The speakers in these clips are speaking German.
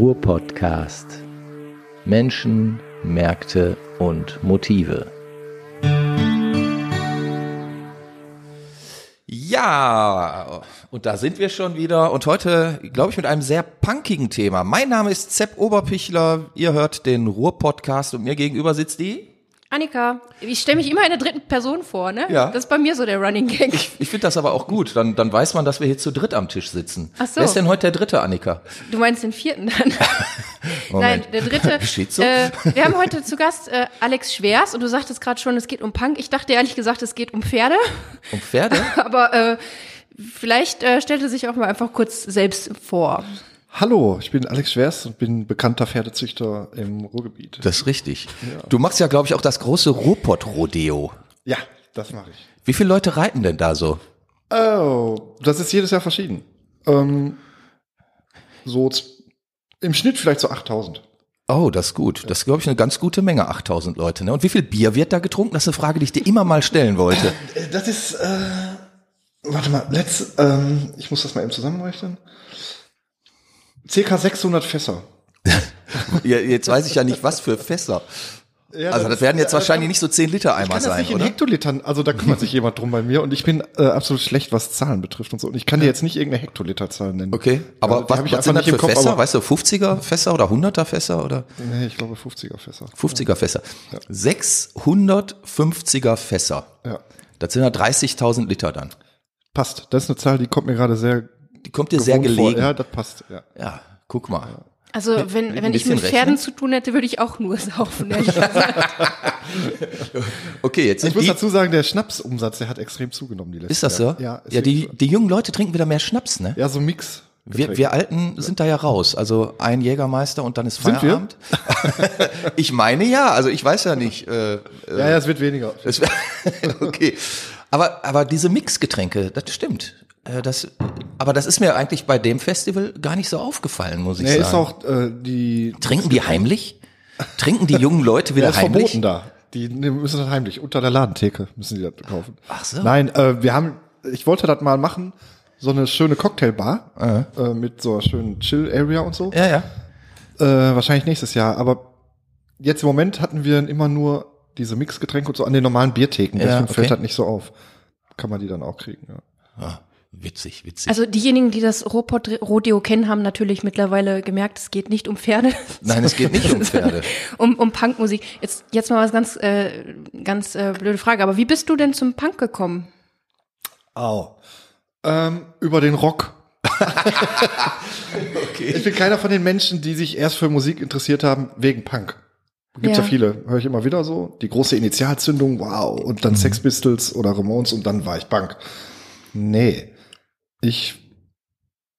Ruhr-Podcast. Menschen, Märkte und Motive. Ja, und da sind wir schon wieder und heute, glaube ich, mit einem sehr punkigen Thema. Mein Name ist Sepp Oberpichler, ihr hört den Ruhr-Podcast und mir gegenüber sitzt die Annika, ich stelle mich immer in der dritten Person vor, ne? Ja. Das ist bei mir so der Running Gag. Ich, ich finde das aber auch gut, dann, dann weiß man, dass wir hier zu dritt am Tisch sitzen. Ach so. Wer ist denn heute der dritte, Annika? Du meinst den vierten dann? Nein, der dritte. Steht so? Äh, wir haben heute zu Gast äh, Alex Schwers und du sagtest gerade schon, es geht um Punk. Ich dachte ehrlich gesagt, es geht um Pferde, Um Pferde? aber äh, vielleicht äh, stellt er sich auch mal einfach kurz selbst vor. Hallo, ich bin Alex Schwers und bin bekannter Pferdezüchter im Ruhrgebiet. Das ist richtig. Du machst ja, glaube ich, auch das große Ruhrpott-Rodeo. Ja, das mache ich. Wie viele Leute reiten denn da so? Oh, das ist jedes Jahr verschieden. Ähm, so im Schnitt vielleicht so 8000. Oh, das ist gut. Das ist, glaube ich, eine ganz gute Menge, 8000 Leute. Ne? Und wie viel Bier wird da getrunken? Das ist eine Frage, die ich dir immer mal stellen wollte. Äh, Das ist, äh, warte mal, letzt, ähm, ich muss das mal eben zusammenrechnen. Circa 600 Fässer. Ja, jetzt weiß ich ja nicht, was für Fässer. Ja, Also das werden jetzt wahrscheinlich nicht so 10 Liter Ich Eimer kann das sein, nicht in oder? Hektolitern, also da kümmert sich jemand drum bei mir und ich bin äh, absolut schlecht, was Zahlen betrifft und so. Und ich kann dir jetzt nicht irgendeine Hektoliterzahl nennen. Okay, aber Ja, die was, hab ich was sind das nicht für Kopf, Fässer? Weißt du, 50er Fässer oder 100er Fässer oder Nee, ich glaube 50er Fässer. 50er Fässer? 650er Fässer. Ja. Das sind ja 30.000 Liter dann. Passt. Das ist eine Zahl, die kommt mir gerade sehr kommt dir sehr gewohnt vor. gelegen. Ja, das passt. Ja. Ja, guck mal. Also wenn, wenn ich mit Pferden rechnen? zu tun hätte, würde ich auch nur saufen, ehrlich gesagt. Okay, jetzt Ich sind muss die, dazu sagen, der Schnapsumsatz, der hat extrem zugenommen die letzten ist das so? Jahre. Ja, ist ja die, die jungen Leute trinken wieder mehr Schnaps, ne? so. ja, so ein Mix. Wir, wir Alten sind da ja raus. Also ein Jägermeister und dann ist Sind wir? Feierabend. ich meine ja, also ich weiß ja nicht. Äh, ja, ja, es wird weniger. es okay. Aber, aber diese Mixgetränke, das stimmt. Äh, Das, aber das ist mir eigentlich bei dem Festival gar nicht so aufgefallen, muss ich Nee, sagen. ist auch äh, die Trinken die heimlich? Trinken die jungen Leute wieder der ist heimlich? verboten da. Die müssen das heimlich unter der Ladentheke müssen die das kaufen. Ach so. Nein, äh, wir haben ich wollte das mal machen, so eine schöne Cocktailbar äh, mit so einer schönen Chill Area und so. Ja, ja. Äh, wahrscheinlich nächstes Jahr, aber jetzt im Moment hatten wir immer nur diese Mixgetränke und so an den normalen Biertheken, Ja, deswegen okay. fällt das nicht so auf. Kann man die dann auch kriegen, ja. Ah, witzig, witzig. Also diejenigen, die das Ruhrpott-Rodeo kennen, haben natürlich mittlerweile gemerkt, es geht nicht um Pferde. Nein, es geht nicht um Pferde. um, um Punkmusik. Jetzt, jetzt mal was ganz, äh, ganz äh, blöde Frage. Aber wie bist du denn zum Punk gekommen? Au. Ähm, über den Rock. Ich bin keiner von den Menschen, die sich erst für Musik interessiert haben wegen Punk. Gibt's ja, Ja. viele, höre ich immer wieder so. Die große Initialzündung, wow, und dann Sex Pistols oder Ramones und dann war ich Punk. Nee. Ich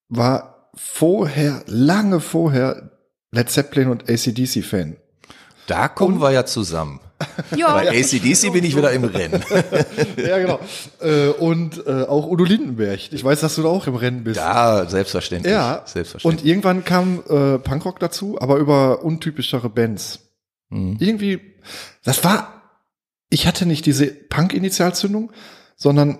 war vorher, lange vorher Led Zeppelin und ACDC Fan. Da kommen wir ja zusammen. Ja, Bei ACDC bin ich wieder im Rennen. ja, genau. äh, und äh, auch Udo Lindenberg. Ich weiß, dass du da auch im Rennen bist. Ja, selbstverständlich. Ja, selbstverständlich. und irgendwann kam äh, Punkrock dazu, aber über untypischere Bands. Mhm. Irgendwie, das war, ich hatte nicht diese Punk-Initialzündung, sondern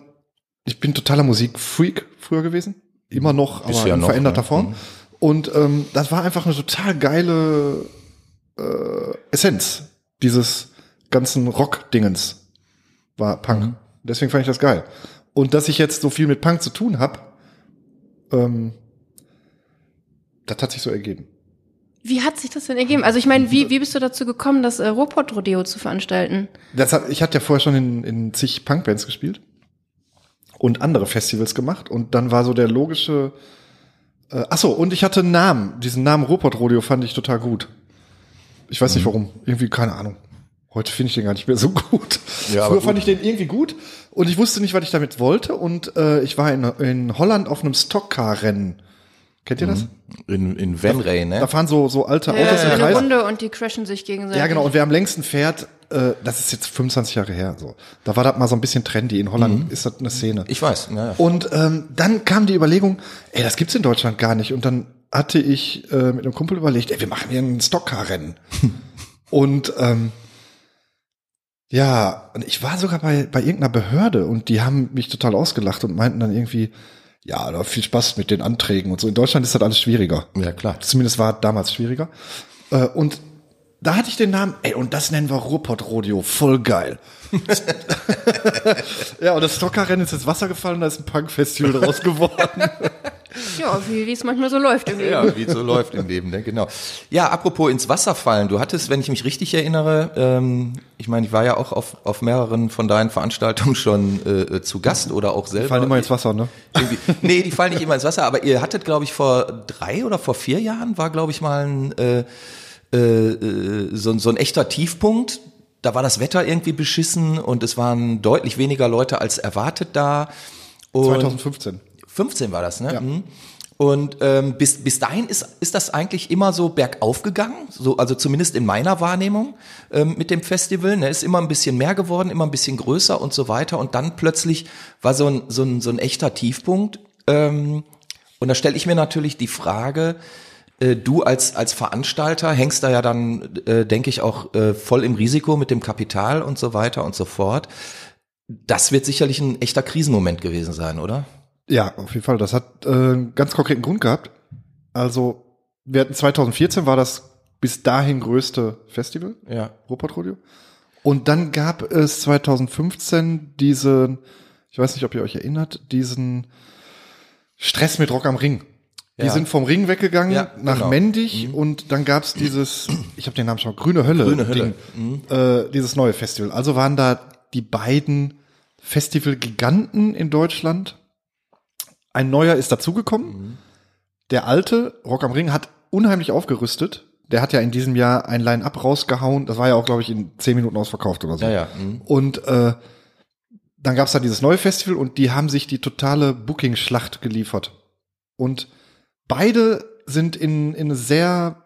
ich bin totaler Musikfreak früher gewesen. Immer noch, aber ja in noch, veränderter ne? Form. Mhm. Und ähm, das war einfach eine total geile äh, Essenz dieses ganzen Rock-Dingens war Punk. Mhm. Deswegen fand ich das geil. Und dass ich jetzt so viel mit Punk zu tun habe, ähm, das hat sich so ergeben. wie hat sich das denn ergeben? Also ich meine, wie, wie bist du dazu gekommen, das äh, Ruhrpott-Rodeo zu veranstalten? Das hat, ich hatte ja vorher schon in, in zig Punkbands gespielt und andere Festivals gemacht. Und dann war so der logische äh, ach so und ich hatte einen Namen. Diesen Namen Ruhrpott Rodeo fand ich total gut. Ich weiß Mhm. nicht warum. Irgendwie keine Ahnung. Heute finde ich den gar nicht mehr so gut. Ja, früher fand gut. ich den irgendwie gut und ich wusste nicht was ich damit wollte. Und äh, ich war in, in Holland auf einem Stockcar-Rennen kennt ihr das In, in Venray, da ne? fahren so so alte Äh, Autos im eine Kreis Runde und die crashen sich gegenseitig. ja, genau. Und wer am längsten fährt, äh, das ist jetzt 25 Jahre her. So, da war das mal so ein bisschen trendy. In Holland ist das eine Szene. Ich weiß. Ja, ja. Und ähm, dann kam die Überlegung, ey, das gibt's in Deutschland gar nicht. Und dann hatte ich äh, mit einem Kumpel überlegt, ey, wir machen hier ein Stockcar-Rennen. und ähm, ja, und ich war sogar bei, bei irgendeiner Behörde und die haben mich total ausgelacht und meinten dann irgendwie, Ja, da viel Spaß mit den Anträgen und so. In Deutschland ist das alles schwieriger. Ja, klar. Zumindest war es damals schwieriger. Äh, und da hatte ich den Namen, ey, und das nennen wir Ruhrpott Rodeo, voll geil. ja, und das Stockerrennen ist ins Wasser gefallen da ist ein Punk-Festival draus geworden. Ja, wie es manchmal so läuft im Leben. Ja, wie es so läuft im Leben, ne? genau. Ja, apropos ins Wasser fallen. Du hattest, wenn ich mich richtig erinnere, ähm, ich meine, ich war ja auch auf, auf mehreren von deinen Veranstaltungen schon äh, äh, zu Gast oder auch selber. Fallen immer ins Wasser, ne? Irgendwie. Nee, die fallen nicht immer ins Wasser, aber ihr hattet, glaube ich, vor drei oder vor vier Jahren war, glaube ich, mal ein, äh, äh, äh, so, ein- so ein echter Tiefpunkt. Da war das Wetter irgendwie beschissen und es waren deutlich weniger Leute als erwartet da. Und 2015. 15 war das, ne? Ja. Mhm. Und ähm, bis, bis dahin ist, ist das eigentlich immer so bergauf gegangen, so, also zumindest in meiner Wahrnehmung ähm, mit dem Festival. Ne, ist immer ein bisschen mehr geworden, immer ein bisschen größer und so weiter. Und dann plötzlich war so ein, so ein, so ein echter Tiefpunkt. Ähm, und da stelle ich mir natürlich die Frage, äh, du als, als Veranstalter hängst da ja dann, äh, denke ich, auch äh, voll im Risiko mit dem Kapital und so weiter und so fort. Das wird sicherlich ein echter Krisenmoment gewesen sein, oder? Ja, auf jeden Fall. Das hat äh, einen ganz konkreten Grund gehabt. Also, wir hatten 2014 war das bis dahin größte Festival, Ja. Ruhrpott Rodeo. Und dann gab es 2015 diesen, ich weiß nicht, ob ihr euch erinnert, diesen Stress mit Rock am Ring. Die Ja. sind vom Ring weggegangen Ja, nach genau. Mendig und dann gab's dieses, ich habe den Namen schon, Grüne Hölle. Grüne Hölle. Mhm. Ding, äh, dieses neue Festival. Also waren da die beiden Festival-Giganten in Deutschland. Ein neuer ist dazugekommen. Mhm. Der alte, Rock am Ring, hat unheimlich aufgerüstet. Der hat ja in diesem Jahr ein Line-Up rausgehauen. Das war ja auch, glaube ich, in zehn Minuten ausverkauft oder so. Ja, ja. mhm. Und äh, dann gab's da dieses neue Festival und die haben sich die totale Booking-Schlacht geliefert. Und beide sind in, in eine sehr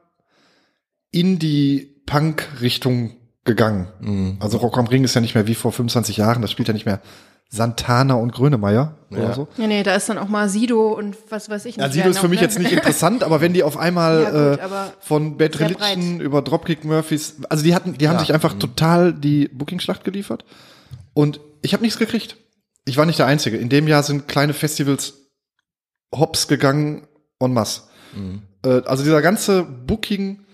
Indie-Punk-Richtung gegangen. Mhm. Also Rock am Ring ist ja nicht mehr wie vor 25 Jahren, das spielt ja nicht mehr Santana und Grönemeyer Ja. oder so. Ja, nee, da ist dann auch mal Sido und was weiß ich nicht. Ja, Sido ist für noch, mich ne? jetzt nicht interessant, aber wenn die auf einmal Ja, gut, äh, von Bad Religion über Dropkick Murphys, also die hatten, die haben Ja. sich einfach total die Booking-Schlacht geliefert und ich habe nichts gekriegt. Ich war nicht der Einzige. In dem Jahr sind kleine Festivals hops gegangen en masse. Mhm. Äh, also dieser ganze Booking,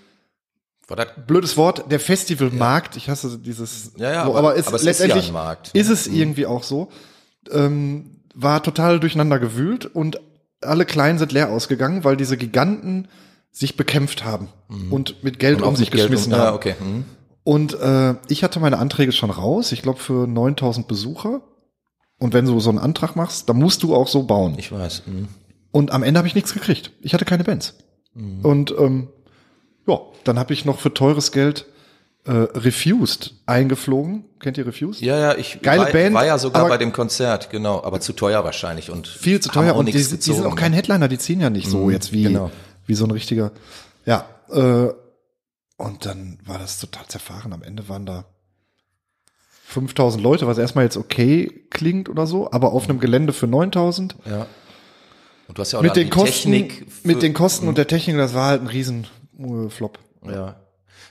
War das, blödes Wort, der Festivalmarkt, ich hasse dieses, ja, ja, so, aber, es, aber es letztendlich ist ja Markt. ist es irgendwie auch so, ähm, war total durcheinander gewühlt und alle Kleinen sind leer ausgegangen, weil diese Giganten sich bekämpft haben und mit Geld Und um sich geschmissen um- haben. Ja, okay. Mhm. Und äh, ich hatte meine Anträge schon raus, ich glaube für 9000 Besucher. Und wenn du so einen Antrag machst, dann musst du auch so bauen. Ich weiß. Mhm. Und am Ende habe ich nichts gekriegt. Ich hatte keine Bands. Und ähm, ja, dann habe ich noch für teures Geld äh, Refused eingeflogen. Kennt ihr Refused? Ja, ja, ich Geile war, Band, war ja sogar bei dem Konzert, genau, aber zu teuer wahrscheinlich und Viel zu teuer und die, die sind auch kein ne? Headliner, die ziehen ja nicht so jetzt wie, genau. wie so ein richtiger. Ja, äh, und dann war das total zerfahren. Am Ende waren da 5000 Leute, was erstmal jetzt okay klingt oder so, aber auf einem Gelände für 9000 Ja. Und du hast ja auch mit den Kosten, Technik mit den Kosten und der Technik, das war halt ein riesen äh, Flop. Ja.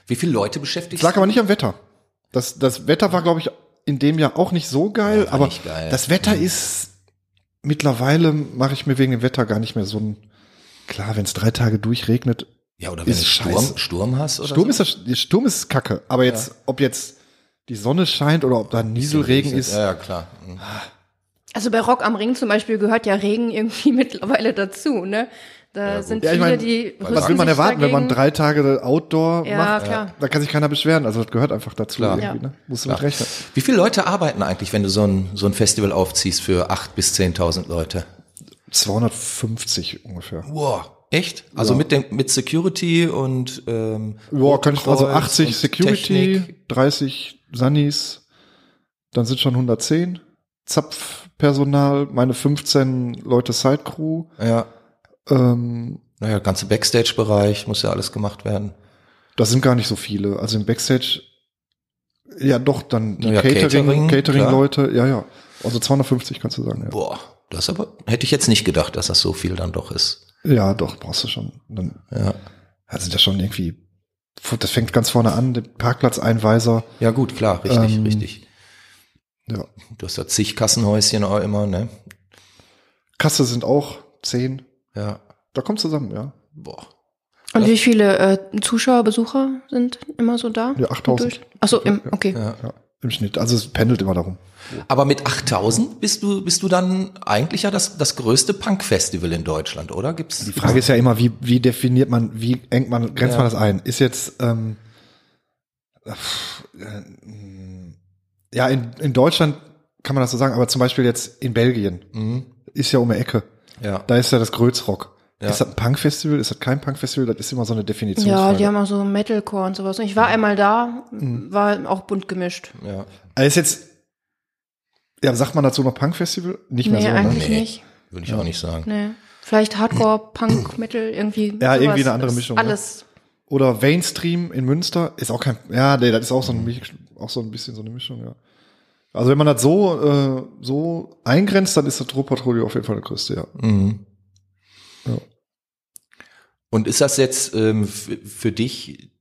Wie viele Leute Es beschäftigt lag aber nicht am Wetter. Das, das Wetter war, glaube ich, in dem Jahr auch nicht so geil, Ja, aber geil. das Wetter ist mittlerweile mache ich mir wegen dem Wetter gar nicht mehr so ein klar, wenn es drei Tage durchregnet. Ja, oder wenn ist du Sturm. Sturm hast oder Sturm so? ist das, Sturm ist Kacke, aber jetzt ob jetzt die Sonne scheint oder ob da Nieselregen ist, Ja, ja, klar. Mhm. Also bei Rock am Ring zum Beispiel gehört ja Regen irgendwie mittlerweile dazu, ne? Da sind Ja, ich viele, mein, die was will man sich erwarten, wenn man dagegen. drei Tage Outdoor Ja, macht? klar. Da kann sich keiner beschweren, also das gehört einfach dazu Klar. irgendwie, Ja. ne? Musst du mit rechnen. Wie viele Leute arbeiten eigentlich, wenn du so ein, so ein Festival aufziehst für acht bis 10.000 Leute? 250 ungefähr. Wow. Echt? Also mit dem, mit Security und, ähm, Ja, kann ich, also Rotkreuz 80 und Security, Technik. 30 Sunnies, dann sind schon 110 Zapfpersonal, meine 15 Leute Sidecrew, Ja. Ähm, Naja, ganze Backstage-Bereich muss ja alles gemacht werden. das sind gar nicht so viele. Also im Backstage, ja doch, dann die Naja, Catering, Catering, Catering-Leute, ja, ja. Also 250 kannst du sagen, ja. Boah, das aber, hätte ich jetzt nicht gedacht, dass das so viel dann doch ist. Ja, doch, brauchst du schon. Dann Ja. also ja schon irgendwie, das fängt ganz vorne an, der Parkplatzeinweiser, Ja, gut, klar, richtig, Ähm, richtig. ja. Du hast ja zig Kassenhäuschen auch immer, ne? Kasse sind auch zehn. Ja. Da kommt zusammen, ja. Boah. Und wie viele äh, Zuschauer, Besucher sind immer so da? Ja, 8000. Durch- Ach so, im, okay. Ja. Ja, im Schnitt. Also es pendelt immer darum. Aber mit 8000 bist du, bist du dann eigentlich ja das, das größte Punk-Festival in Deutschland, oder? Gibt's? Die Frage ist ja immer, wie, wie definiert man, wie engt man, grenzt Ja. man das ein? Ist jetzt, ähm, äh, ja, in, in Deutschland kann man das so sagen, aber zum Beispiel jetzt in Belgien Mhm. ist ja um die Ecke. Ja. Da ist ja das Grötzrock. Ja. Ist das ein Punk-Festival? Ist das kein Punk-Festival? Das ist immer so eine Definition. Ja, die haben auch so Metalcore und sowas. Und ich war einmal da, Mhm. war auch bunt gemischt. Ja. Also ist jetzt, ja, sagt man dazu noch Punk-Festival? Nicht mehr Nee, so, ne? eigentlich Nee. nicht. Würde ich auch nicht sagen. Nee. Vielleicht Hardcore, Punk, Metal, irgendwie. Ja, sowas. irgendwie eine andere Mischung, ne? Alles. Oder Mainstream in Münster ist auch kein, ja, nee, das ist auch so ein, Mix- auch so ein bisschen so eine Mischung, ja. Also wenn man das so, äh, so eingrenzt, dann ist das Ruhrpatrouille auf jeden Fall der größte, ja. Mhm. Ja. Und ist das jetzt ähm, für dich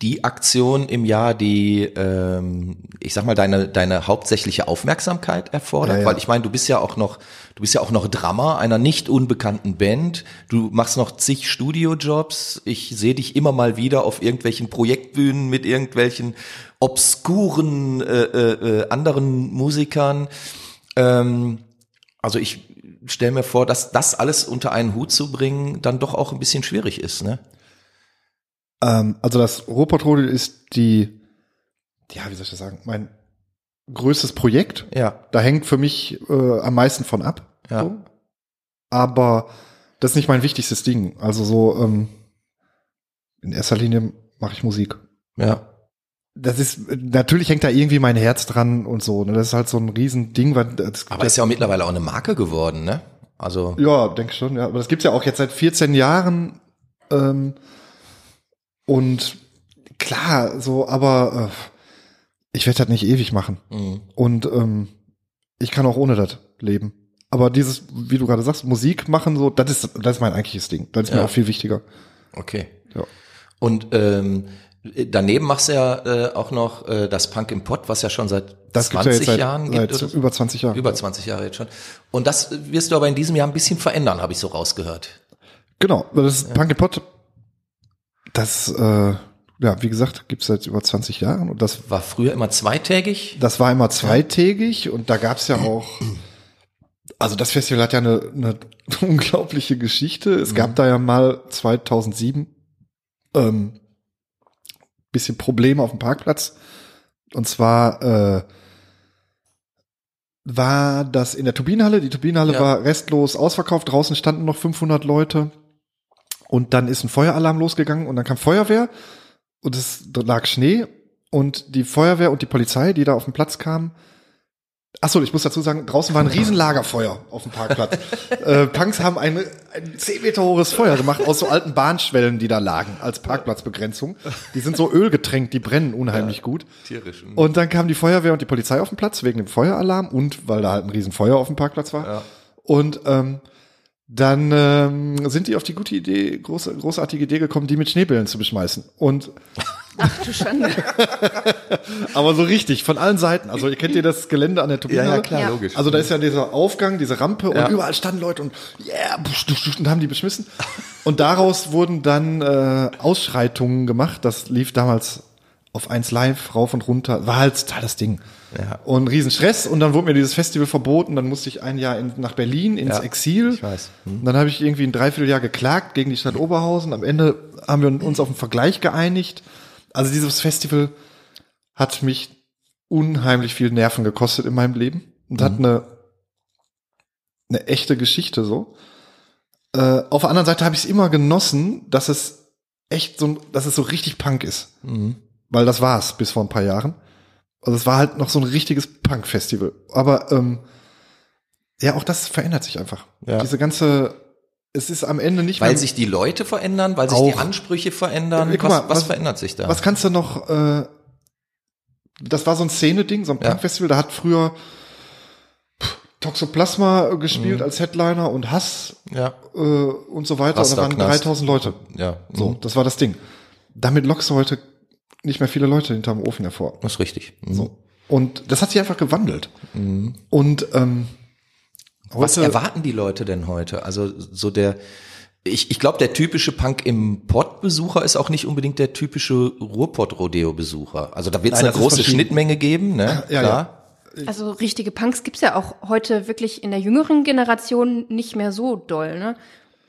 die Aktion im Jahr, die, ähm, ich sag mal, deine, deine hauptsächliche Aufmerksamkeit erfordert? Ja, ja. Weil ich meine, du bist ja auch noch, du bist ja auch noch Drummer einer nicht unbekannten Band. Du machst noch zig Studiojobs. Ich sehe dich immer mal wieder auf irgendwelchen Projektbühnen mit irgendwelchen obskuren äh, äh, äh, anderen Musikern. Ähm, also ich stelle mir vor, dass das alles unter einen Hut zu bringen dann doch auch ein bisschen schwierig ist, ne? Ähm, also das Ruhrpatrouille ist die, ja, wie soll ich das sagen, mein größtes Projekt. Ja, Da hängt für mich äh, am meisten von ab. Ja. So. Aber das ist nicht mein wichtigstes Ding. Also so, ähm, in erster Linie mache ich Musik. ja, Das ist, natürlich hängt da irgendwie mein Herz dran und so. Ne? Das ist halt so ein Riesending, weil das, aber ist ja auch mittlerweile auch eine Marke geworden, ne? Also Ja, denke schon, ja. Aber das gibt's ja auch jetzt seit 14 Jahren. Ähm, und klar, so, aber äh, ich werde das nicht ewig machen. mh, Und ähm, ich kann auch ohne das leben. Aber dieses, wie du gerade sagst, Musik machen, so, das ist, das ist mein eigentliches Ding. Das ist mir Ja. auch viel wichtiger. okay. Ja. Und ähm, daneben machst du ja äh, auch noch äh, das Punk im Pott, was ja schon seit Das gibt's 20 ja seit, Jahren seit gibt. So. über 20 Jahren. Über 20 Jahre jetzt schon. Und das wirst du aber in diesem Jahr ein bisschen verändern, habe ich so rausgehört. Genau, das ist Punk Pot. Das, äh, ja, wie gesagt, gibt's seit über 20 Jahren und das War früher immer zweitägig. Das war immer zweitägig und da gab's ja auch, also das Festival hat ja eine, eine unglaubliche Geschichte. Es gab da ja mal 2007 ähm, bisschen Probleme auf dem Parkplatz. Und zwar äh, war das in der Turbinenhalle. Die Turbinenhalle Ja. war restlos ausverkauft. Draußen standen noch 500 Leute. Und dann ist ein Feueralarm losgegangen und dann kam Feuerwehr und es lag Schnee und die Feuerwehr und die Polizei, die da auf den Platz kamen. Ach so, ich muss dazu sagen, draußen war ein riesen Lagerfeuer auf dem Parkplatz. äh, Punks haben ein, ein 10 Meter hohes Feuer gemacht aus so alten Bahnschwellen, die da lagen als Parkplatzbegrenzung. Die sind so ölgetränkt, die brennen unheimlich gut. Tierisch. mh. Und dann kam die Feuerwehr und die Polizei auf den Platz wegen dem Feueralarm und weil da halt ein riesen Feuer auf dem Parkplatz war. Ja. Und ähm, dann ähm, sind die auf die gute Idee, große, großartige Idee gekommen, die mit Schneebällen zu beschmeißen. Und Ach du Schande. aber so richtig, von allen Seiten. Also ihr kennt ihr das Gelände an der Turbine? Ja, ja, klar, Ja. logisch. Also da ist ja dieser Aufgang, diese Rampe Ja. und überall standen Leute und yeah, und haben die beschmissen. Und daraus wurden dann äh, Ausschreitungen gemacht. Das lief damals auf 1 Live rauf und runter. War halt total das Ding. Ja. Und Riesenstress. Und dann wurde mir dieses Festival verboten. Dann musste ich ein Jahr in, nach Berlin ins Ja, Exil. ich weiß. Hm. Dann habe ich irgendwie ein Dreivierteljahr geklagt gegen die Stadt Oberhausen. Am Ende haben wir uns auf einen Vergleich geeinigt. Also dieses Festival hat mich unheimlich viel Nerven gekostet in meinem Leben und hat eine, eine echte Geschichte so. Äh, auf der anderen Seite habe ich es immer genossen, dass es echt so, dass es so richtig Punk ist. Mhm. Weil das war es bis vor ein paar Jahren. Also es war halt noch so ein richtiges Punk-Festival. Aber ähm, ja, auch das verändert sich einfach. Ja. Diese ganze, es ist am Ende nicht Weil sich die Leute verändern, weil sich die Ansprüche verändern. Ja, guck was, mal, was, was- verändert sich da? Was kannst du noch, äh, das war so ein Szene-Ding, so ein Ja. Punk-Festival, da hat früher pff, Toxoplasma gespielt Mhm. als Headliner und Hass ja, äh, und so weiter. Und da waren Rasterknast. 3000 Leute. ja, So, mhm. das war das Ding. Damit lockst du heute nicht mehr viele Leute hinterm Ofen hervor. das ist richtig. Mhm. So. Und das hat sich einfach gewandelt. Mhm. Und ähm, Was erwarten die Leute denn heute? Also so der, ich, ich glaube, der typische Punk im Pott-Besucher ist auch nicht unbedingt der typische Ruhrpott-Rodeo-Besucher. Also da wird es eine große. Schnittmenge geben, ne? Ja, Klar. Also richtige Punks gibt's ja auch heute wirklich in der jüngeren Generation nicht mehr so doll, ne?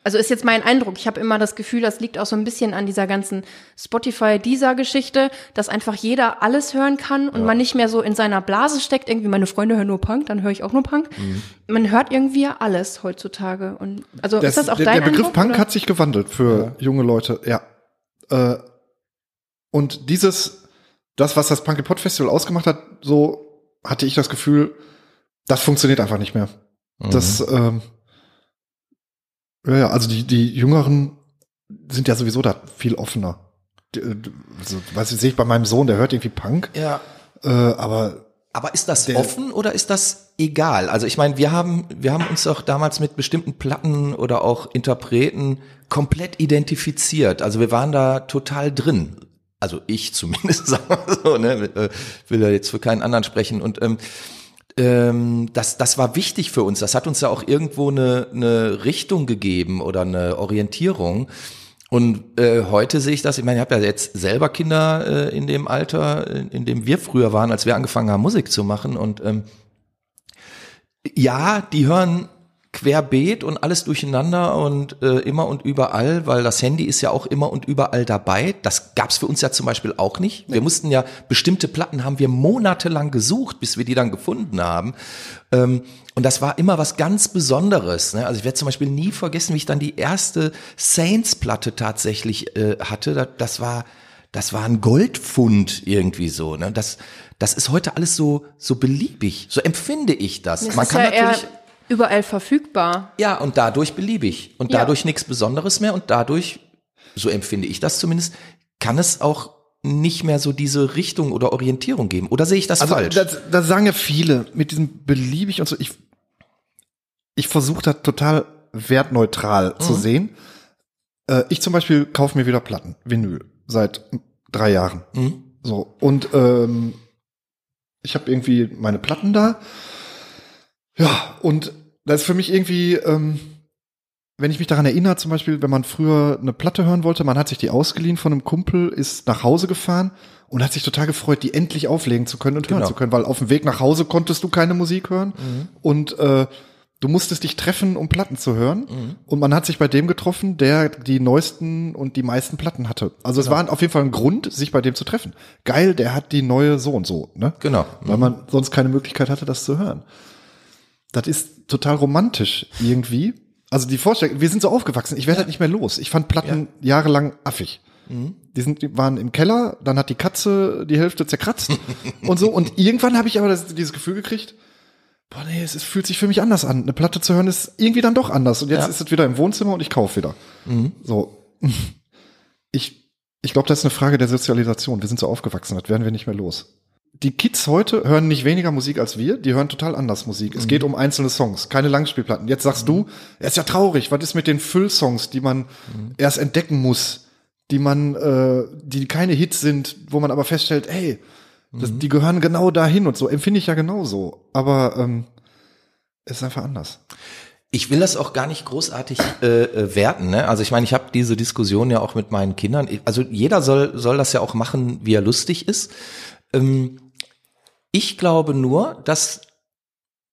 Also ist jetzt mein Eindruck. Ich habe immer das Gefühl, das liegt auch so ein bisschen an dieser ganzen Spotify-Dieser-Geschichte, dass einfach jeder alles hören kann und man nicht mehr so in seiner Blase steckt. Irgendwie, meine Freunde hören nur Punk, dann höre ich auch nur Punk. Man hört irgendwie alles heutzutage. Und also ist das auch der, dein der Begriff Eindruck, Punk oder? hat sich gewandelt für junge Leute, ja. Äh, und dieses, das, was das Punk Pod Festival ausgemacht hat, so hatte ich das Gefühl, das funktioniert einfach nicht mehr. Mhm. Das, ähm, ja, ja, also die, die Jüngeren sind ja sowieso da viel offener. Äh, Also, weiß ich, sehe ich bei meinem Sohn, der hört irgendwie Punk, Ja. äh, aber Aber ist das offen oder ist das egal? Also ich meine, wir haben, wir haben uns doch damals mit bestimmten Platten oder auch Interpreten komplett identifiziert. Also wir waren da total drin. Also ich zumindest, sagen wir so, ne? Äh, Will ja jetzt für keinen anderen sprechen. Und ähm, ähm, das, das war wichtig für uns. Das hat uns ja auch irgendwo eine, eine Richtung gegeben oder eine Orientierung. Und äh, heute sehe ich das, ich meine, ich habe ja jetzt selber Kinder äh, in dem Alter, in, in dem wir früher waren, als wir angefangen haben, Musik zu machen. Und ähm, ja, die hören querbeet und alles durcheinander und äh, immer und überall, weil das Handy ist ja auch immer und überall dabei. Das gab's für uns ja zum Beispiel auch nicht. Wir mussten ja bestimmte Platten haben wir monatelang gesucht, bis wir die dann gefunden haben. Ähm, und das war immer was ganz Besonderes. Ne? Also ich werde zum Beispiel nie vergessen, wie ich dann die erste Saints-Platte tatsächlich äh, hatte. Das, das war das war ein Goldfund irgendwie so. Ne? Das, das ist heute alles so, so beliebig. So empfinde ich das. Das Man kann ja natürlich, überall verfügbar. ja, und dadurch beliebig. Und Ja. dadurch nichts Besonderes mehr. Und dadurch, so empfinde ich das zumindest, kann es auch nicht mehr so diese Richtung oder Orientierung geben. Oder sehe ich das Also falsch? das, das sagen ja viele mit diesem beliebig und so. Ich, ich versuche das total wertneutral zu Mhm. sehen. Äh, ich zum Beispiel kaufe mir wieder Platten, Vinyl, seit drei Jahren. Mhm. So und ähm, ich habe irgendwie meine Platten da. Ja und das ist für mich irgendwie, ähm, wenn ich mich daran erinnere, zum Beispiel, wenn man früher eine Platte hören wollte, man hat sich die ausgeliehen von einem Kumpel, ist nach Hause gefahren und hat sich total gefreut, die endlich auflegen zu können und hören Genau. zu können, weil auf dem Weg nach Hause konntest du keine Musik hören und äh, du musstest dich treffen, um Platten zu hören. Und man hat sich bei dem getroffen, der die neuesten und die meisten Platten hatte. Also es war auf jeden Fall ein Grund, sich bei dem zu treffen. Geil, der hat die neue so und so, ne? Genau. Weil man sonst keine Möglichkeit hatte, das zu hören. Das ist total romantisch irgendwie. Also die Vorstellung, wir sind so aufgewachsen, ich werde halt nicht mehr los. Ich fand Platten jahrelang affig. Die, sind, die waren im Keller, dann hat die Katze die Hälfte zerkratzt und so. Und irgendwann habe ich aber das, dieses Gefühl gekriegt, boah, nee, es, ist, fühlt sich für mich anders an. Eine Platte zu hören ist irgendwie dann doch anders. Und jetzt Ja. ist es wieder im Wohnzimmer und ich kaufe wieder. So. Ich, ich glaube, das ist eine Frage der Sozialisation. Wir sind so aufgewachsen, das werden wir nicht mehr los. Die Kids heute hören nicht weniger Musik als wir, die hören total anders Musik. Es geht um einzelne Songs, keine Langspielplatten. Jetzt sagst du, es ist ja traurig, was ist mit den Füllsongs, die man erst entdecken muss, die man, äh, die keine Hits sind, wo man aber feststellt, ey, das, die gehören genau dahin und so, empfinde ich ja genauso. Aber ähm, es ist einfach anders. Ich will das auch gar nicht großartig äh, äh, werten. Ne? Also ich meine, ich habe diese Diskussion ja auch mit meinen Kindern. Also jeder soll soll das ja auch machen, wie er lustig ist. Ähm, ich glaube nur, dass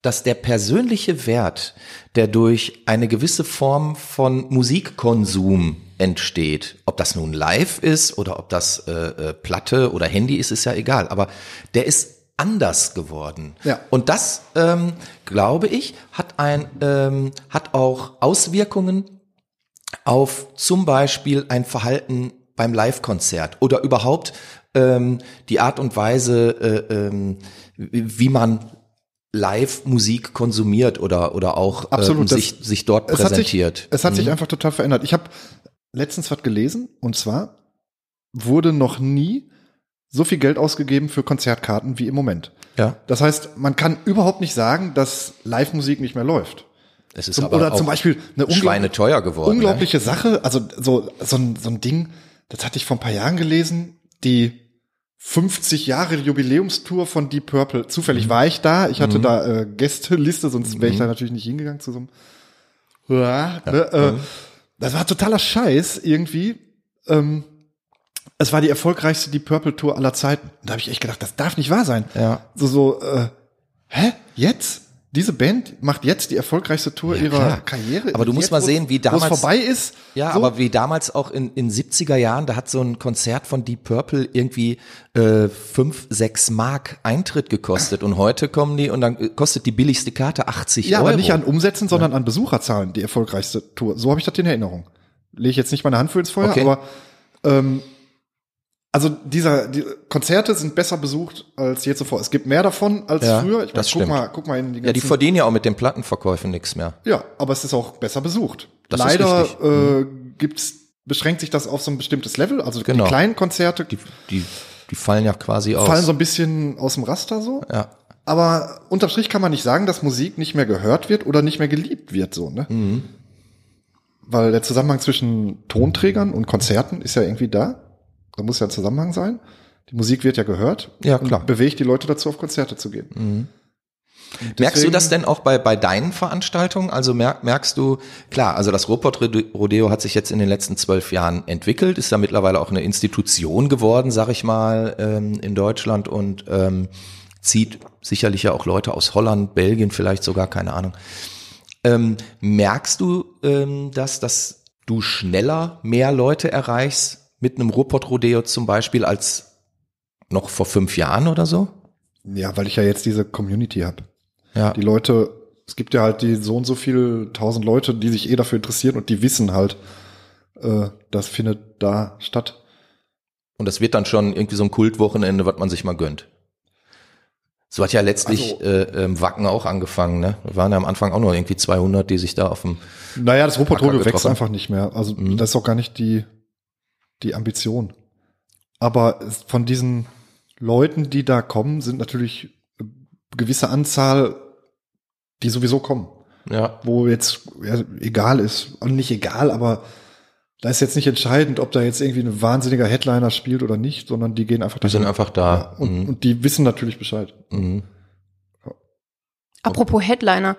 dass der persönliche Wert, der durch eine gewisse Form von Musikkonsum entsteht, ob das nun live ist oder ob das äh, äh, Platte oder Handy ist, ist ja egal. Aber der ist anders geworden. Ja. Und das, ähm, glaube ich, hat ein ähm, hat auch Auswirkungen auf zum Beispiel ein Verhalten beim Live-Konzert oder überhaupt ähm, die Art und Weise, äh, ähm, wie man Live-Musik konsumiert oder oder auch Absolut, ähm, das- sich sich dort Es hat sich, präsentiert. es hat Mhm. sich einfach total verändert. Ich habe letztens was gelesen und zwar wurde noch nie so viel Geld ausgegeben für Konzertkarten wie im Moment. ja, Das heißt, man kann überhaupt nicht sagen, dass Live-Musik nicht mehr läuft. es ist Zum, aber oder auch zum Beispiel eine unglaub- schweineteuer geworden. ne? unglaubliche Sache, also so, so, ein, so ein Ding, das hatte ich vor ein paar Jahren gelesen, die 50 Jahre Jubiläumstour von Deep Purple. Zufällig war ich da. Ich hatte da äh, Gästeliste, sonst wäre ich da natürlich nicht hingegangen zu so einem. Ja, ne, äh, das war totaler Scheiß irgendwie. Ähm, es war die erfolgreichste Deep Purple Tour aller Zeiten. Da habe ich echt gedacht, das darf nicht wahr sein. Ja. So, so, äh, hä? Jetzt? Diese Band macht jetzt die erfolgreichste Tour ihrer klar. Karriere. Aber du musst Jetzt, mal sehen, wie damals- vorbei ist. Ja, so. aber wie damals auch in, in 70er Jahren, da hat so ein Konzert von Deep Purple irgendwie äh, fünf, sechs Mark Eintritt gekostet und heute kommen die und dann äh, kostet die billigste Karte 80 Ja, Euro. aber nicht an Umsätzen, sondern an Besucherzahlen, die erfolgreichste Tour. So habe ich das in Erinnerung. Lege ich jetzt nicht meine Hand für ins Feuer, Okay. aber ähm, also dieser die Konzerte sind besser besucht als je zuvor. Es gibt mehr davon als Ja, früher. Ich das guck stimmt. mal, guck mal in die ja, die ganzen, verdienen ja auch mit den Plattenverkäufen nichts mehr. ja, aber es ist auch besser besucht. Das Leider richtig. Mhm. äh, gibt's beschränkt sich das auf so ein bestimmtes Level. Also Genau. die kleinen Konzerte Die, die, die fallen ja quasi aus. fallen so ein bisschen aus dem Raster so. ja. Aber unterm Strich kann man nicht sagen, dass Musik nicht mehr gehört wird oder nicht mehr geliebt wird, so, ne? Mhm. Weil der Zusammenhang zwischen Tonträgern und Konzerten ist ja irgendwie da. Da muss ja ein Zusammenhang sein. Die Musik wird ja gehört. Ja, klar. Bewegt die Leute dazu, auf Konzerte zu gehen. Mhm. Merkst du das denn auch bei, bei deinen Veranstaltungen? Also merk, merkst du, klar, also das Ruhrpott-Rodeo hat sich jetzt in den letzten zwölf Jahren entwickelt, ist ja mittlerweile auch eine Institution geworden, sag ich mal, ähm, in Deutschland und ähm, zieht sicherlich ja auch Leute aus Holland, Belgien vielleicht sogar, keine Ahnung. Ähm, merkst du ähm, das, dass du schneller mehr Leute erreichst mit einem Ruhrpott-Rodeo zum Beispiel als noch vor fünf Jahren oder so? Ja, weil ich ja jetzt diese Community habe. Ja. Die Leute, es gibt ja halt die so und so viel tausend Leute, die sich eh dafür interessieren und die wissen halt, äh, das findet da statt. Und das wird dann schon irgendwie so ein Kultwochenende, was man sich mal gönnt. So hat ja letztlich Also- äh, ähm, Wacken auch angefangen, ne? Da waren ja am Anfang auch nur irgendwie 200, die sich da auf dem Naja, das Ruhrpott-Rodeo wächst einfach nicht mehr. Also Mhm. das ist auch gar nicht die, die Ambition. Aber von diesen Leuten, die da kommen, sind natürlich eine gewisse Anzahl, die sowieso kommen. ja, Wo jetzt ja, egal ist. Und nicht egal, aber da ist jetzt nicht entscheidend, ob da jetzt irgendwie ein wahnsinniger Headliner spielt oder nicht, sondern die gehen einfach die sind einfach da. und, Mhm. und die wissen natürlich Bescheid. Mhm. Apropos Headliner,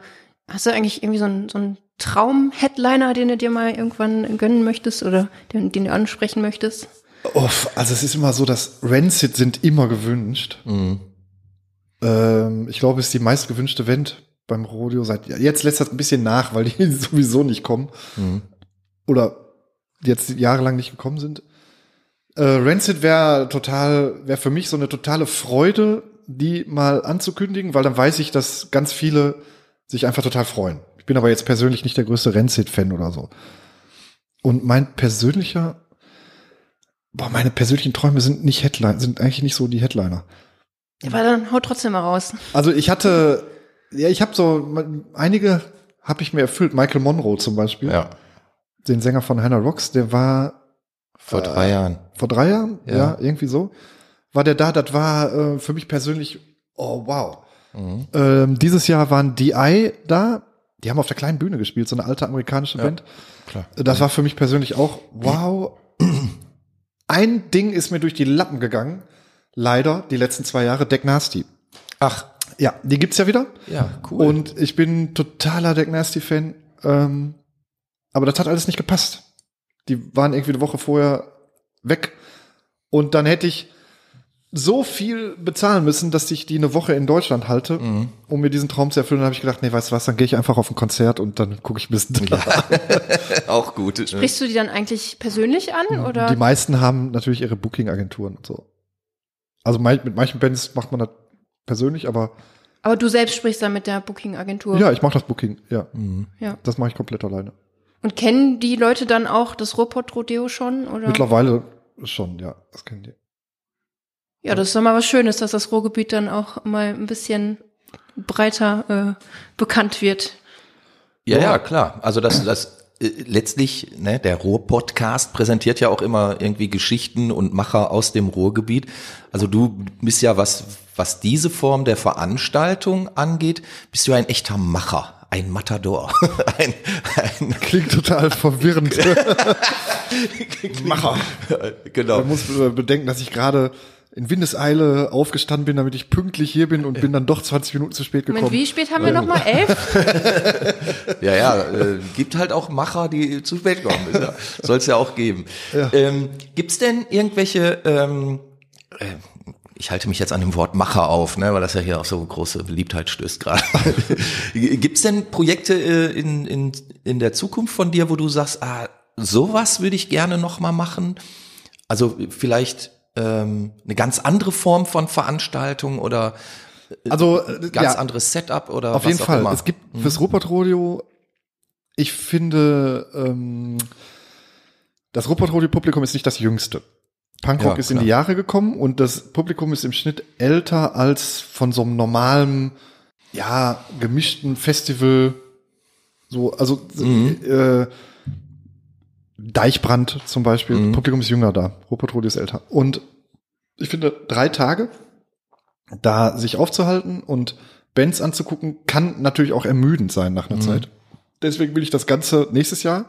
hast du eigentlich irgendwie so einen, so einen Traum-Headliner, den du dir mal irgendwann gönnen möchtest oder den, den du ansprechen möchtest? Uff, also es ist immer so, dass Rancid sind immer gewünscht. Mhm. Ähm, ich glaube, es ist die meist gewünschte Band beim Rodeo seit jetzt lässt das ein bisschen nach, weil die sowieso nicht kommen Mhm. oder jetzt jahrelang nicht gekommen sind. Äh, Rancid wäre total, wäre für mich so eine totale Freude, die mal anzukündigen, weil dann weiß ich, dass ganz viele sich einfach total freuen. Ich bin aber jetzt persönlich nicht der größte Rancid-Fan oder so. Und mein persönlicher, boah, meine persönlichen Träume sind nicht Headliner, sind eigentlich nicht so die Headliner. Ja, aber dann haut trotzdem mal raus. Also ich hatte, ja, ich habe so einige habe ich mir erfüllt. Michael Monroe zum Beispiel, Ja, den Sänger von Hannah Rocks, der war vor drei Jahren. vor drei Jahren, ja, Ja. irgendwie so, war der da. Das war äh, für mich persönlich, oh wow. Mhm. Ähm, dieses Jahr waren DI da. Die haben auf der kleinen Bühne gespielt, so eine alte amerikanische Band. Klar. Das war für mich persönlich auch wow. Ein Ding ist mir durch die Lappen gegangen. Leider die letzten zwei Jahre Deck Nasty. Ach, Ja, die gibt's ja wieder. ja, cool. Und ich bin totaler Deck Nasty Fan. Ähm, aber das hat alles nicht gepasst. Die waren irgendwie eine Woche vorher weg. Und dann hätte ich so viel bezahlen müssen, dass ich die eine Woche in Deutschland halte, Mhm. um mir diesen Traum zu erfüllen. Dann habe ich gedacht, nee, weißt du was, dann gehe ich einfach auf ein Konzert und dann gucke ich ein bisschen da. auch gut. Sprichst du die dann eigentlich persönlich an oder? Die meisten haben natürlich ihre Booking-Agenturen und so. Also mit manchen Bands macht man das persönlich, aber Aber du selbst sprichst dann mit der Booking-Agentur. ja, ich mache das Booking, ja. Mhm. ja. Das mache ich komplett alleine. Und kennen die Leute dann auch das Ruhrpott-Rodeo schon? Oder? Mittlerweile schon, ja, das kennen die. Ja, das ist doch mal was Schönes, dass das Ruhrgebiet dann auch mal ein bisschen breiter äh, bekannt wird. Ja, ja, klar. Also das, das äh, letztlich, ne, der Ruhr-Podcast präsentiert ja auch immer irgendwie Geschichten und Macher aus dem Ruhrgebiet. Also du bist ja, was, was diese Form der Veranstaltung angeht, bist du ein echter Macher, ein Matador. ein, ein, Klingt total verwirrend. Macher. genau. Man muss bedenken, dass ich gerade in Windeseile aufgestanden bin, damit ich pünktlich hier bin und bin dann doch 20 Minuten zu spät gekommen. Moment, wie spät haben wir nochmal? Elf? Ja, ja, äh, gibt halt auch Macher, die zu spät kommen. Ja, Soll es ja auch geben. Ähm, gibt's denn irgendwelche, ähm, äh, ich halte mich jetzt an dem Wort Macher auf, ne, weil das ja hier auf so große Beliebtheit stößt gerade. Gibt's denn Projekte äh, in, in, in der Zukunft von dir, wo du sagst, ah, sowas würde ich gerne noch mal machen? Also vielleicht ähm, eine ganz andere Form von Veranstaltung oder Also äh, ganz ja, anderes Setup oder auf was jeden auch Fall. immer. Es gibt fürs Ruppert Rodeo, ich finde, ähm, das Ruppert Rodeo Publikum ist nicht das jüngste. Punkrock Ja, ist in klar. die Jahre gekommen und das Publikum ist im Schnitt älter als von so einem normalen, ja, gemischten Festival. So, also Mhm. äh, Deichbrand zum Beispiel, Mhm. Publikum ist jünger da, Rodeo ist älter. Und ich finde, drei Tage da sich aufzuhalten und Bands anzugucken, kann natürlich auch ermüdend sein nach einer Zeit. Deswegen will ich das Ganze nächstes Jahr,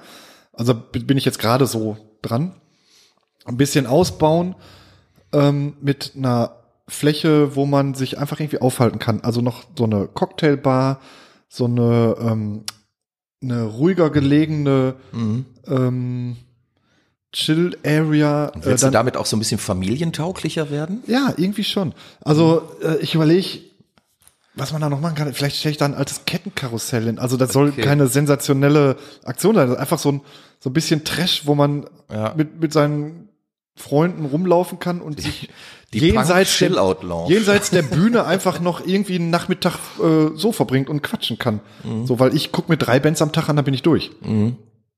also bin ich jetzt gerade so dran, ein bisschen ausbauen ähm, mit einer Fläche, wo man sich einfach irgendwie aufhalten kann. Also noch so eine Cocktailbar, so eine, ähm, eine ruhiger gelegene Mhm. ähm, Chill-Area. äh, Willst dann- du damit auch so ein bisschen familientauglicher werden? ja, irgendwie schon. Also äh, ich überlege, was man da noch machen kann. Vielleicht stelle ich da ein altes Kettenkarussell hin. Also das soll Okay. keine sensationelle Aktion sein. Das ist einfach so ein, so ein bisschen Trash, wo man Ja. mit, mit seinen Freunden rumlaufen kann und sich Die jenseits, der, jenseits der Bühne einfach noch irgendwie einen Nachmittag äh, so verbringt und quatschen kann. So, weil ich gucke mir drei Bands am Tag an, dann bin ich durch.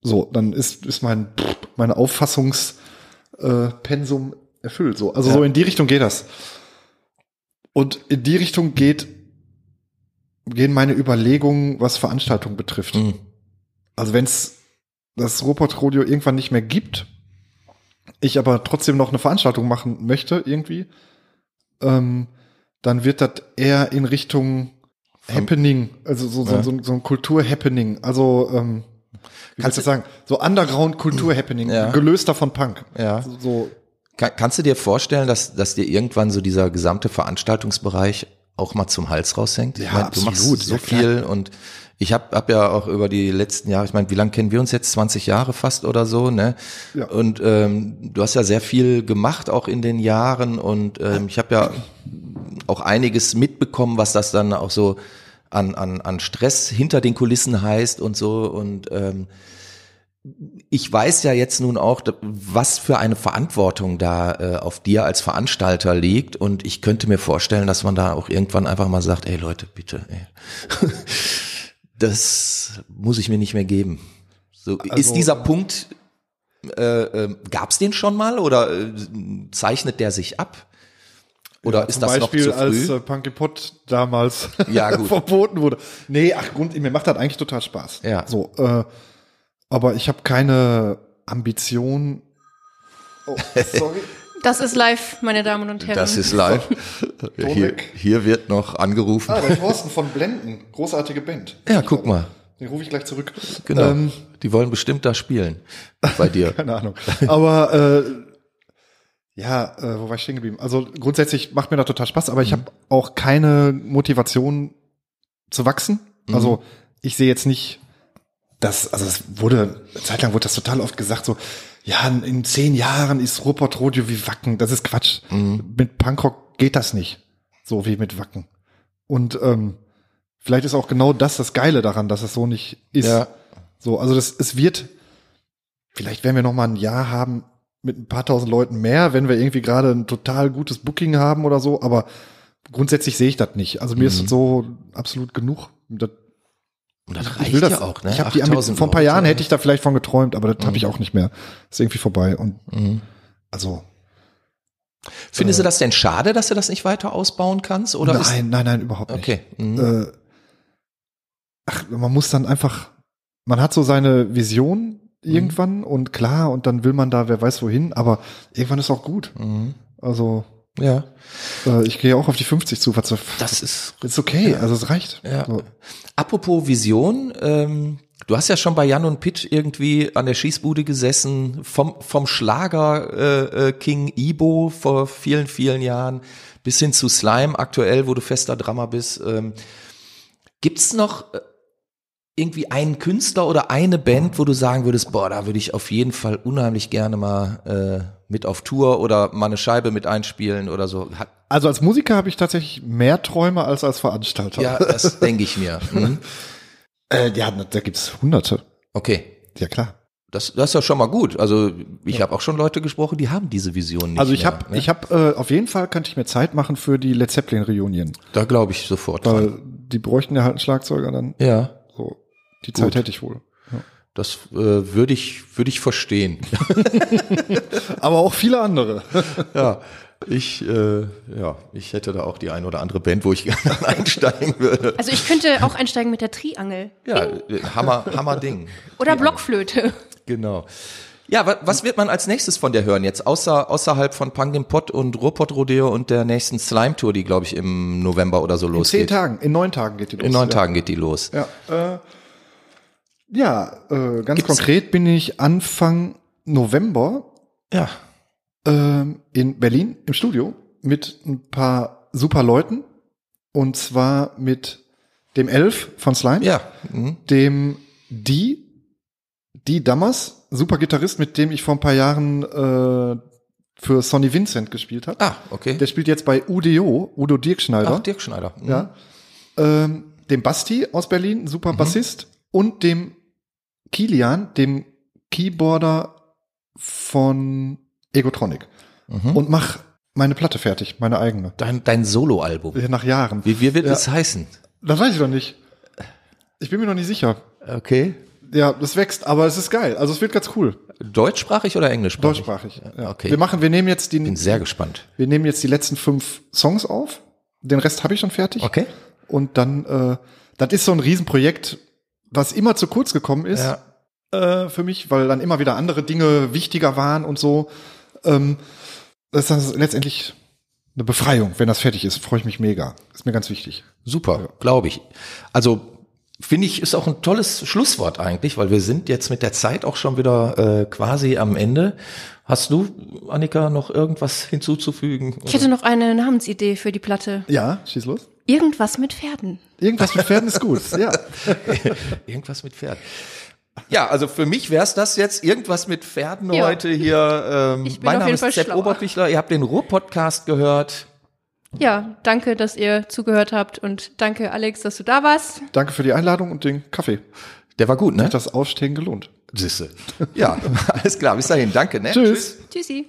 So, dann ist, ist mein, meine Auffassungspensum äh, erfüllt. So. Also Ja. so in die Richtung geht das. Und in die Richtung geht, gehen meine Überlegungen, was Veranstaltungen betrifft. Mhm. Also wenn es das Robot Rodeo irgendwann nicht mehr gibt, ich aber trotzdem noch eine Veranstaltung machen möchte irgendwie, ähm, dann wird das eher in Richtung Happening, also so, so, Ja. so, so ein Kultur-Happening. Also ähm, kannst du sagen, so Underground-Kultur-Happening, Ja. gelöster von Punk. Ja. So, so Kann, kannst du dir vorstellen, dass, dass dir irgendwann so dieser gesamte Veranstaltungsbereich auch mal zum Hals raushängt? Ich Ja, meine, du machst absolut. so Ja, viel und ich habe hab ja auch über die letzten Jahre, ich meine, wie lange kennen wir uns jetzt? 20 Jahre fast oder so, ne? Ja. Und ähm, du hast ja sehr viel gemacht auch in den Jahren und ähm, ich habe ja auch einiges mitbekommen, was das dann auch so an, an, an Stress hinter den Kulissen heißt und so und ähm, ich weiß ja jetzt nun auch, was für eine Verantwortung da äh, auf dir als Veranstalter liegt und ich könnte mir vorstellen, dass man da auch irgendwann einfach mal sagt, ey Leute, bitte, ey. das muss ich mir nicht mehr geben. So, ist Also- dieser Punkt, äh, äh, gab es den schon mal oder äh, zeichnet der sich ab? Oder ist Zum das Beispiel noch zu als früh? äh, Punky Pot damals Ja, gut. verboten wurde. Nee, ach Grund, mir macht das eigentlich total Spaß. Ja. So, äh, aber ich habe keine Ambition. Oh, sorry. Das ist live, meine Damen und Herren. das ist live. hier, hier wird noch angerufen. ah, der Thorsten von Blenden. Großartige Band. Ja, guck mal. Den rufe ich gleich zurück. Genau. Ähm, die wollen bestimmt da spielen. Bei dir. keine Ahnung. Aber äh, ja, äh, wo war ich stehen geblieben? Also grundsätzlich macht mir das total Spaß, aber ich habe auch keine Motivation zu wachsen. Also ich sehe jetzt nicht, dass, also es wurde, eine Zeit lang wurde das total oft gesagt, so, ja, in- zehn Jahren ist Rupert Rodeo wie Wacken. Das ist Quatsch. Mit Punkrock geht das nicht. So wie mit Wacken. Und ähm, vielleicht ist auch genau das das Geile daran, dass es so nicht ist. Ja. So, also das, es wird, vielleicht werden wir noch mal ein Jahr haben mit ein paar tausend Leuten mehr, wenn wir irgendwie gerade ein total gutes Booking haben oder so, aber grundsätzlich sehe ich das nicht. Also mir ist das so absolut genug. Das, Und das ich reicht will das, ja auch, ne? Ich habe die 8000 Ambition, vor ein paar. Jahren hätte ich da vielleicht von geträumt, aber das habe ich auch nicht mehr. Ist irgendwie vorbei und Mhm. also Findest du das denn schade, dass du das nicht weiter ausbauen kannst? Oder nein, nein, nein, überhaupt nicht. okay. Mhm. Äh, ach, man muss dann einfach, man hat so seine Vision Mhm. irgendwann und klar, und dann will man da, wer weiß wohin, aber irgendwann ist auch gut. Mhm. Also Ja, äh, ich gehe auch auf die 50 zu. Was, das ist ist okay, also es reicht. Ja. So. Apropos Vision, ähm, Du hast ja schon bei Jan und Pitt irgendwie an der Schießbude gesessen, vom, vom Schlager äh, äh, King Ibo vor vielen, vielen Jahren bis hin zu Slime aktuell, wo du fester Drama bist. Ähm, gibt's noch äh, irgendwie einen Künstler oder eine Band, wo du sagen würdest, boah, da würde ich auf jeden Fall unheimlich gerne mal äh, mit auf Tour oder mal eine Scheibe mit einspielen oder so? Also als Musiker habe ich tatsächlich mehr Träume als als Veranstalter. ja, das denke ich mir. Mhm. äh, ja da gibt's hunderte. Okay. Ja klar. Das, das ist ja schon mal gut. Also ich habe auch schon Leute gesprochen, die haben diese Vision nicht Also ich habe ne? ich habe äh, auf jeden Fall könnte ich mir Zeit machen für die Led Zeppelin Reunion, Da glaube ich sofort weil dran. die bräuchten ja halt einen Schlagzeuger dann Ja. Die Zeit Gut. hätte ich wohl. das äh, würde ich, würde ich verstehen. Aber auch viele andere. ja, ich, äh, ja, ich hätte da auch die ein oder andere Band, wo ich gerne einsteigen würde. Also ich könnte auch einsteigen mit der Triangel. Ja, äh, Hammer, Hammer Ding. Oder Blockflöte. Genau. Ja, wa was wird man als nächstes von dir hören jetzt, außer, außerhalb von Pang im Pott und Ruhrpott Rodeo und der nächsten Slime Tour, die glaube ich im November oder so In zehn losgeht. Tagen, in neun Tagen geht die los. In neun ja. Tagen geht die los. Ja, äh, ja äh, ganz konkret bin ich Anfang November Ja. ähm, in Berlin im Studio mit ein paar super Leuten. Und zwar mit dem Elf von Slime, Ja. Mhm. dem Die, Die Dammers, super Gitarrist, mit dem ich vor ein paar Jahren äh, für Sonny Vincent gespielt habe. Ah, okay. Der spielt jetzt bei UDO, Udo Dirkschneider. Ach, Dirk Schneider. Mhm. Ja. Ähm, dem Basti aus Berlin, super Bassist, und dem Kilian, dem Keyboarder von Egotronic. Mhm. Und mach meine Platte fertig, meine eigene. Dein, dein Soloalbum. Ja, Nach Jahren. Wie, wie wird Ja. es heißen? Das weiß ich noch nicht. Ich bin mir noch nicht sicher. Okay. Ja, das wächst, aber es ist geil. Also es wird ganz cool. Deutschsprachig oder englischsprachig? Deutschsprachig. Ja. okay. Wir machen, wir nehmen jetzt Bin die, sehr gespannt. wir nehmen jetzt die letzten fünf Songs auf. Den Rest habe ich schon fertig. Okay. Und dann, äh, das ist so ein Riesenprojekt, was immer zu kurz gekommen ist Ja. äh, für mich, weil dann immer wieder andere Dinge wichtiger waren und so. Ähm, das ist letztendlich eine Befreiung, wenn das fertig ist. Freue ich mich mega. Ist mir ganz wichtig. Super, glaube ich. Also finde ich, ist auch ein tolles Schlusswort eigentlich, weil wir sind jetzt mit der Zeit auch schon wieder äh, quasi am Ende. Hast du, Annika, noch irgendwas hinzuzufügen? Ich hätte noch eine Namensidee für die Platte. Ja, schieß los. Irgendwas mit Pferden. Irgendwas mit Pferden ist gut. Ja. Irgendwas mit Pferd. Ja, also für mich wäre es das jetzt irgendwas mit Pferden Ja. heute hier. Ähm, Ich bin mein auf Name jeden ist Fall Sepp schlauer. Oberbichler. Ihr habt den Ruhr-Podcast gehört. Ja, danke, dass ihr zugehört habt und danke, Alex, dass du da warst. Danke für die Einladung und den Kaffee. Der war gut, ne? Hat das Aufstehen gelohnt. Sisse. Ja, alles klar. Bis dahin. Danke, ne? Tschüss. Tschüssi.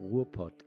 Ruhrpodcast.